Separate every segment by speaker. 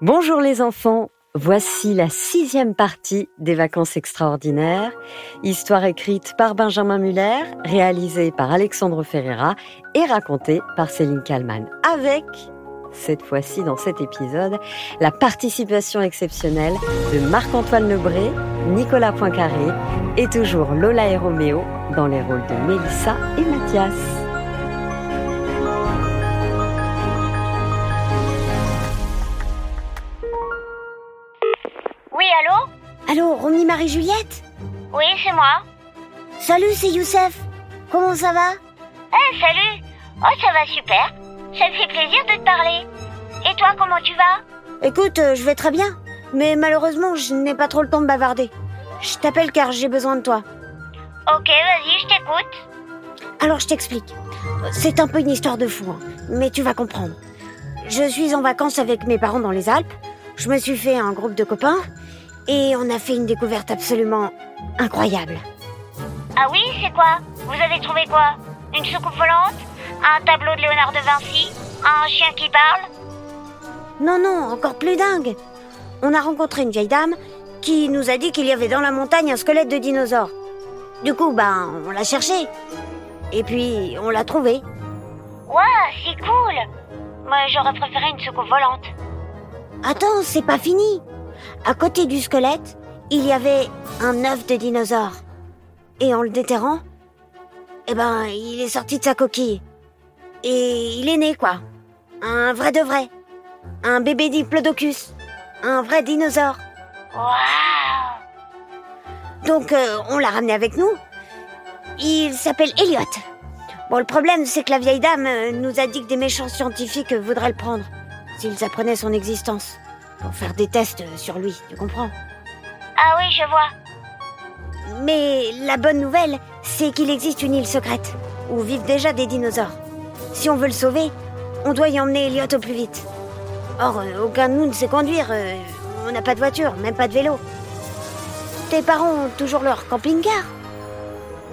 Speaker 1: Bonjour les enfants, voici la sixième partie des vacances extraordinaires, histoire écrite par Benjamin Muller, réalisée par Alexandre Ferreira et racontée par Céline Kallmann, avec, cette fois-ci dans cet épisode, la participation exceptionnelle de Marc-Antoine Lebré, Nicolas Poincaré et toujours Lola et Roméo dans les rôles de Mélissa et Mathias.
Speaker 2: Marie-Juliette
Speaker 3: Oui, c'est moi.
Speaker 2: Salut, c'est Youssef. Comment ça va
Speaker 3: Eh, salut Oh, ça va super. Ça me fait plaisir de te parler. Et toi, comment tu vas
Speaker 2: Écoute, euh, je vais très bien. Mais malheureusement, je n'ai pas trop le temps de bavarder. Je t'appelle car j'ai besoin de toi.
Speaker 3: Ok, vas-y, je t'écoute.
Speaker 2: Alors, je t'explique. C'est un peu une histoire de fou, hein, mais tu vas comprendre. Je suis en vacances avec mes parents dans les Alpes. Je me suis fait un groupe de copains et on a fait une découverte absolument incroyable.
Speaker 3: Ah oui, c'est quoi Vous avez trouvé quoi Une soucoupe volante Un tableau de Léonard de Vinci Un chien qui parle
Speaker 2: Non, non, encore plus dingue. On a rencontré une vieille dame qui nous a dit qu'il y avait dans la montagne un squelette de dinosaure. Du coup, ben, on l'a cherché. Et puis, on l'a trouvé.
Speaker 3: Waouh, c'est cool Moi, j'aurais préféré une soucoupe volante.
Speaker 2: Attends, c'est pas fini. À côté du squelette, il y avait un œuf de dinosaure. Et en le déterrant, eh ben, il est sorti de sa coquille. Et il est né, quoi. Un vrai de vrai. Un bébé diplodocus. Un vrai dinosaure.
Speaker 3: Waouh
Speaker 2: Donc, euh, on l'a ramené avec nous. Il s'appelle Elliot. Bon, le problème, c'est que la vieille dame euh, nous a dit que des méchants scientifiques voudraient le prendre. S'ils apprenaient son existence. Pour faire des tests euh, sur lui, tu comprends?
Speaker 3: Ah oui, je vois.
Speaker 2: Mais la bonne nouvelle, c'est qu'il existe une île secrète, où vivent déjà des dinosaures. Si on veut le sauver, on doit y emmener Elliot au plus vite. Or, euh, aucun de nous ne sait conduire. euh, on n'a pas de voiture, même pas de vélo. Tes parents ont toujours leur camping-car?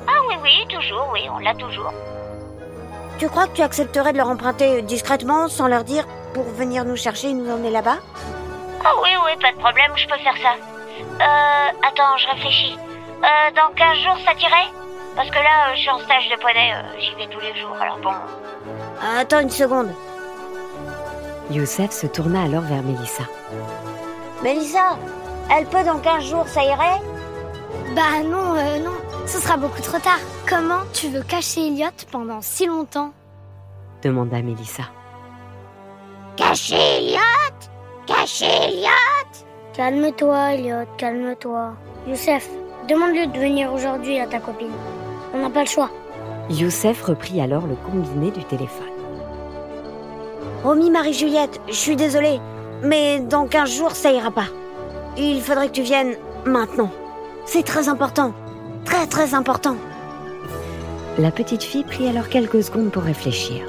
Speaker 3: Ah oui, oui, toujours, oui, on l'a toujours.
Speaker 2: Tu crois que tu accepterais de leur emprunter discrètement, sans leur dire, pour venir nous chercher et nous emmener là-bas?
Speaker 3: Ah oui, oui, pas de problème, je peux faire ça. Euh, attends, je réfléchis. Euh, dans 15 jours, ça t'irait? Parce que là, euh, je suis en stage de poney, euh, j'y vais tous les jours, alors bon...
Speaker 2: Attends une seconde.
Speaker 1: Youssef se tourna alors vers Mélissa.
Speaker 2: Mélissa, elle peut dans 15 jours, ça irait?
Speaker 4: Bah non, euh, non, ce sera beaucoup trop tard. Comment tu veux cacher Elliot pendant si longtemps?
Speaker 1: demanda Mélissa.
Speaker 2: Caché Elliot? Elliot
Speaker 4: Calme-toi, Elliot, calme-toi. Youssef, demande-lui de venir aujourd'hui à ta copine. On n'a pas le choix.
Speaker 1: Youssef reprit alors le combiné du téléphone.
Speaker 2: Romy Marie-Juliette, je suis désolée, mais dans 15 jours, ça ira pas. Il faudrait que tu viennes maintenant. C'est très important. Très très important.
Speaker 1: La petite fille prit alors quelques secondes pour réfléchir.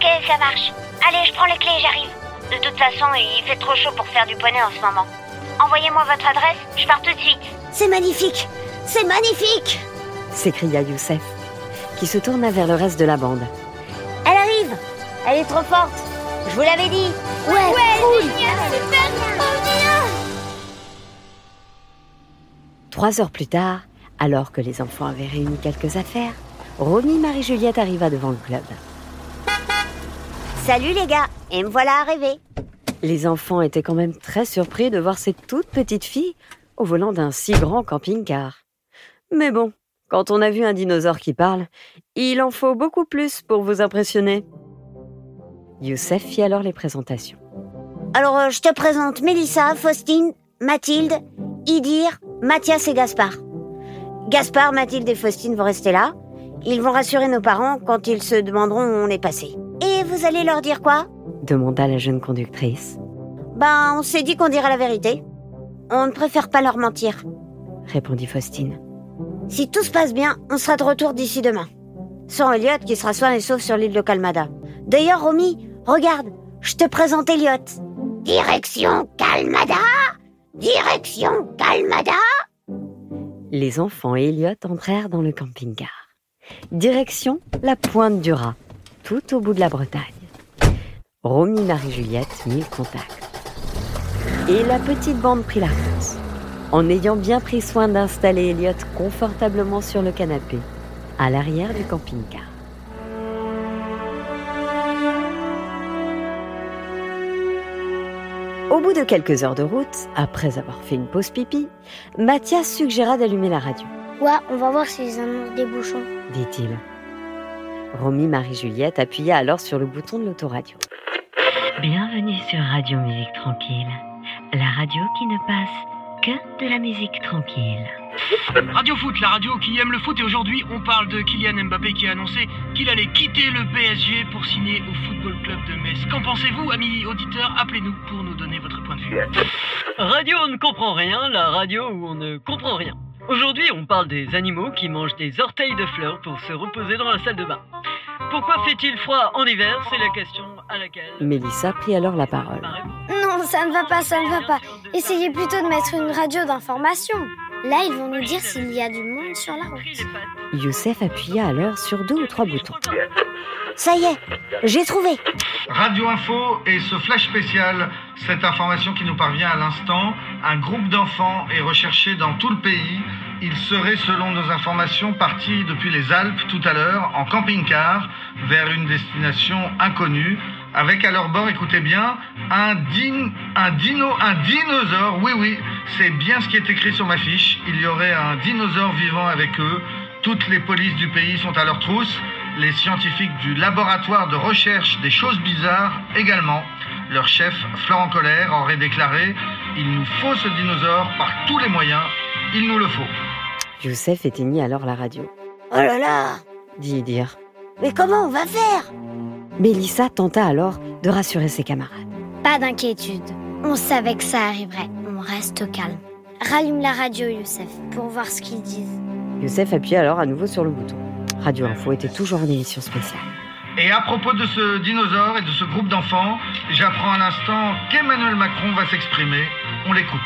Speaker 3: Ok, ça marche. Allez, je prends les clés, j'arrive. De toute façon, il fait trop chaud pour faire du poney en ce moment. Envoyez-moi votre adresse, je pars tout de suite.
Speaker 2: C'est magnifique C'est magnifique
Speaker 1: s'écria Youssef, qui se tourna vers le reste de la bande.
Speaker 2: Elle arrive Elle est trop forte Je vous l'avais dit Ouais, cool
Speaker 1: Trois heures plus tard, alors que les enfants avaient réuni quelques affaires, Romy Marie-Juliette arriva devant le club.
Speaker 2: Salut les gars Et me voilà arrivé
Speaker 1: Les enfants étaient quand même très surpris de voir cette toute petite fille au volant d'un si grand camping-car. Mais bon, quand on a vu un dinosaure qui parle, il en faut beaucoup plus pour vous impressionner. Youssef fit alors les présentations.
Speaker 2: Alors, euh, je te présente Mélissa, Faustine, Mathilde, Idir, Mathias et Gaspard. Gaspard, Mathilde et Faustine vont rester là. Ils vont rassurer nos parents quand ils se demanderont où on est passé. Vous allez leur dire quoi
Speaker 1: demanda la jeune conductrice.
Speaker 2: Ben, on s'est dit qu'on dirait la vérité. On ne préfère pas leur mentir.
Speaker 1: répondit Faustine.
Speaker 2: Si tout se passe bien, on sera de retour d'ici demain. Sans Elliot qui sera sain et sauf sur l'île de Calmada. D'ailleurs, Romy, regarde, je te présente Elliot. Direction Calmada Direction Calmada
Speaker 1: Les enfants et Elliot entrèrent dans le camping-car. Direction la pointe du rat, tout au bout de la Bretagne. Romy Marie-Juliette mit le contact. Et la petite bande prit la route, en ayant bien pris soin d'installer Elliot confortablement sur le canapé, à l'arrière du camping-car. Au bout de quelques heures de route, après avoir fait une pause pipi, Mathias suggéra d'allumer la radio,
Speaker 4: Ouais, on va voir s'ils annoncent des bouchons.
Speaker 1: dit-il. Romy Marie-Juliette appuya alors sur le bouton de l'autoradio. Bienvenue sur Radio Musique Tranquille, la radio qui ne passe que de la musique tranquille.
Speaker 5: Radio Foot, la radio qui aime le foot et aujourd'hui on parle de Kylian Mbappé qui a annoncé qu'il allait quitter le PSG pour signer au Football Club de Metz. Qu'en pensez-vous, amis auditeurs? Appelez-nous pour nous donner votre point de vue.
Speaker 6: Radio on ne comprend rien, la radio où on ne comprend rien. Aujourd'hui, on parle des animaux qui mangent des orteils de fleurs pour se reposer dans la salle de bain. Pourquoi fait-il froid en hiver C'est la question à laquelle...
Speaker 1: Mélissa prit alors la parole.
Speaker 4: Non, ça ne va pas, ça ne va pas. Essayez plutôt de mettre une radio d'information. Là, ils vont nous dire s'il y a du monde sur la route.
Speaker 1: Youssef appuya alors sur deux ou trois boutons.
Speaker 2: Ça y est, j'ai trouvé.
Speaker 7: Radio Info et ce flash spécial, cette information qui nous parvient à l'instant, un groupe d'enfants est recherché dans tout le pays. Ils seraient, selon nos informations, partis depuis les Alpes tout à l'heure en camping-car vers une destination inconnue, avec à leur bord, écoutez bien, un, din, un dino, un dinosaure. Oui, oui, c'est bien ce qui est écrit sur ma fiche. Il y aurait un dinosaure vivant avec eux. Toutes les polices du pays sont à leur trousse. Les scientifiques du laboratoire de recherche des choses bizarres également. Leur chef, Florent Colère, aurait déclaré Il nous faut ce dinosaure par tous les moyens. Il nous le faut.
Speaker 1: Youssef éteignit alors la radio,
Speaker 2: Oh là là
Speaker 1: dit Idir.
Speaker 2: Mais comment on va faire?
Speaker 1: Mélissa tenta alors de rassurer ses camarades.
Speaker 4: Pas d'inquiétude. On savait que ça arriverait. On reste calme. Rallume la radio, Youssef, pour voir ce qu'ils disent.
Speaker 1: Youssef appuya alors à nouveau sur le bouton. Radio Info était toujours en émission spéciale.
Speaker 7: Et à propos de ce dinosaure et de ce groupe d'enfants, j'apprends à l'instant qu'Emmanuel Macron va s'exprimer. On l'écoute.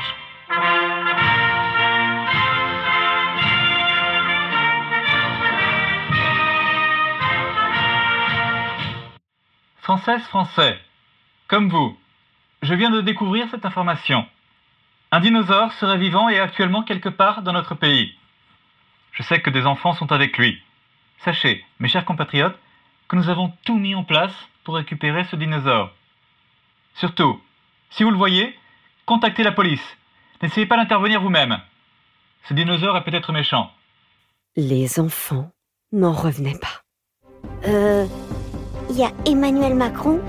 Speaker 8: Française, Français, comme vous, je viens de découvrir cette information. Un dinosaure serait vivant et actuellement quelque part dans notre pays. Je sais que des enfants sont avec lui. Sachez, mes chers compatriotes, que nous avons tout mis en place pour récupérer ce dinosaure. Surtout, si vous le voyez, contactez la police. N'essayez pas d'intervenir vous-même. Ce dinosaure est peut-être méchant.
Speaker 1: Les enfants n'en revenaient pas.
Speaker 2: Euh. Il y a Emmanuel Macron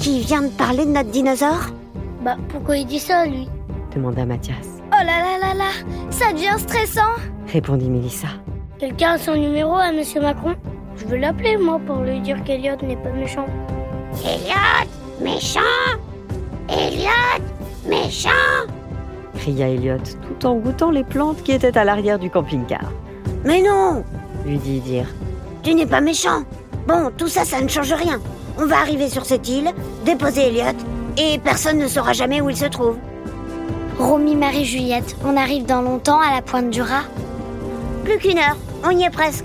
Speaker 2: qui vient de parler de notre dinosaure
Speaker 4: Bah, pourquoi il dit ça, lui
Speaker 1: demanda Mathias.
Speaker 4: Oh là là là là Ça devient stressant
Speaker 1: Répondit Mélissa.
Speaker 4: Quelqu'un a son numéro à Monsieur Macron Je veux l'appeler, moi, pour lui dire qu'Eliot n'est pas méchant.
Speaker 2: Elliot Méchant Elliot Méchant
Speaker 1: cria Elliot, tout en goûtant les plantes qui étaient à l'arrière du camping-car.
Speaker 2: Mais non
Speaker 1: Lui dit Idir.
Speaker 2: Tu n'es pas méchant Bon, tout ça, ça ne change rien. On va arriver sur cette île, déposer Elliot, et personne ne saura jamais où il se trouve.
Speaker 4: Romy, Marie, Juliette, on arrive dans longtemps à la pointe du rat
Speaker 2: Plus qu'une heure, on y est presque.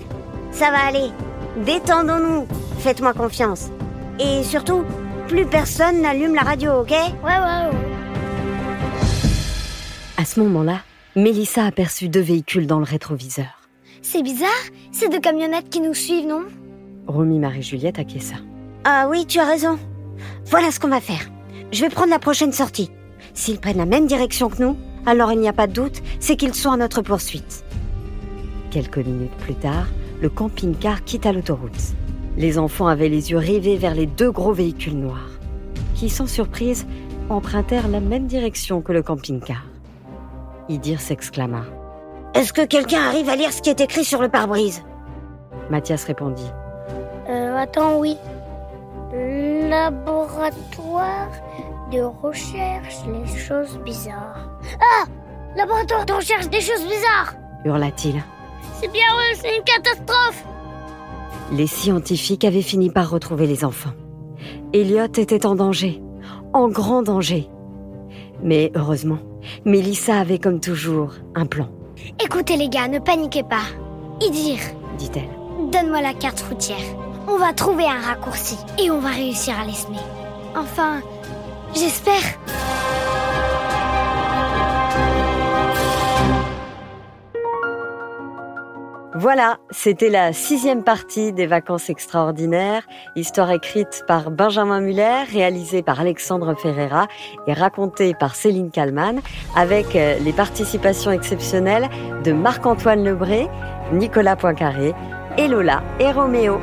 Speaker 2: Ça va aller. Détendons-nous. Faites-moi confiance. Et surtout, plus personne n'allume la radio, ok?
Speaker 4: Ouais, ouais, ouais.
Speaker 1: À ce moment-là, Mélissa aperçut deux véhicules dans le rétroviseur.
Speaker 4: C'est bizarre, c'est deux camionnettes qui nous suivent, non?
Speaker 1: Romy Marie-Juliette acquiesça.
Speaker 2: Ah oui, tu as raison. Voilà ce qu'on va faire. Je vais prendre la prochaine sortie. S'ils prennent la même direction que nous, alors il n'y a pas de doute, c'est qu'ils sont à notre poursuite.
Speaker 1: Quelques minutes plus tard, le camping-car quitta l'autoroute. Les enfants avaient les yeux rivés vers les deux gros véhicules noirs, qui, sans surprise, empruntèrent la même direction que le camping-car. Idir s'exclama.
Speaker 2: Est-ce que quelqu'un arrive à lire ce qui est écrit sur le pare-brise?
Speaker 1: Mathias répondit.
Speaker 4: Euh, attends, oui. Laboratoire de recherche les choses bizarres. Ah Laboratoire de recherche des choses bizarres
Speaker 1: hurla-t-il.
Speaker 4: C'est bien eux, c'est une catastrophe
Speaker 1: Les scientifiques avaient fini par retrouver les enfants. Elliot était en danger, en grand danger. Mais heureusement, Mélissa avait comme toujours un plan,
Speaker 4: Écoutez les gars, ne paniquez pas. Idir,
Speaker 1: dit-elle.
Speaker 4: donne-moi la carte routière. On va trouver un raccourci et on va réussir à les semer. Enfin, j'espère.
Speaker 1: Voilà, c'était la sixième partie des Vacances extraordinaires, histoire écrite par Benjamin Muller, réalisée par Alexandre Ferreira et racontée par Céline Kallmann, avec euh, les participations exceptionnelles de Marc-Antoine Lebré, Nicolas Poincaré, et Lola et Roméo.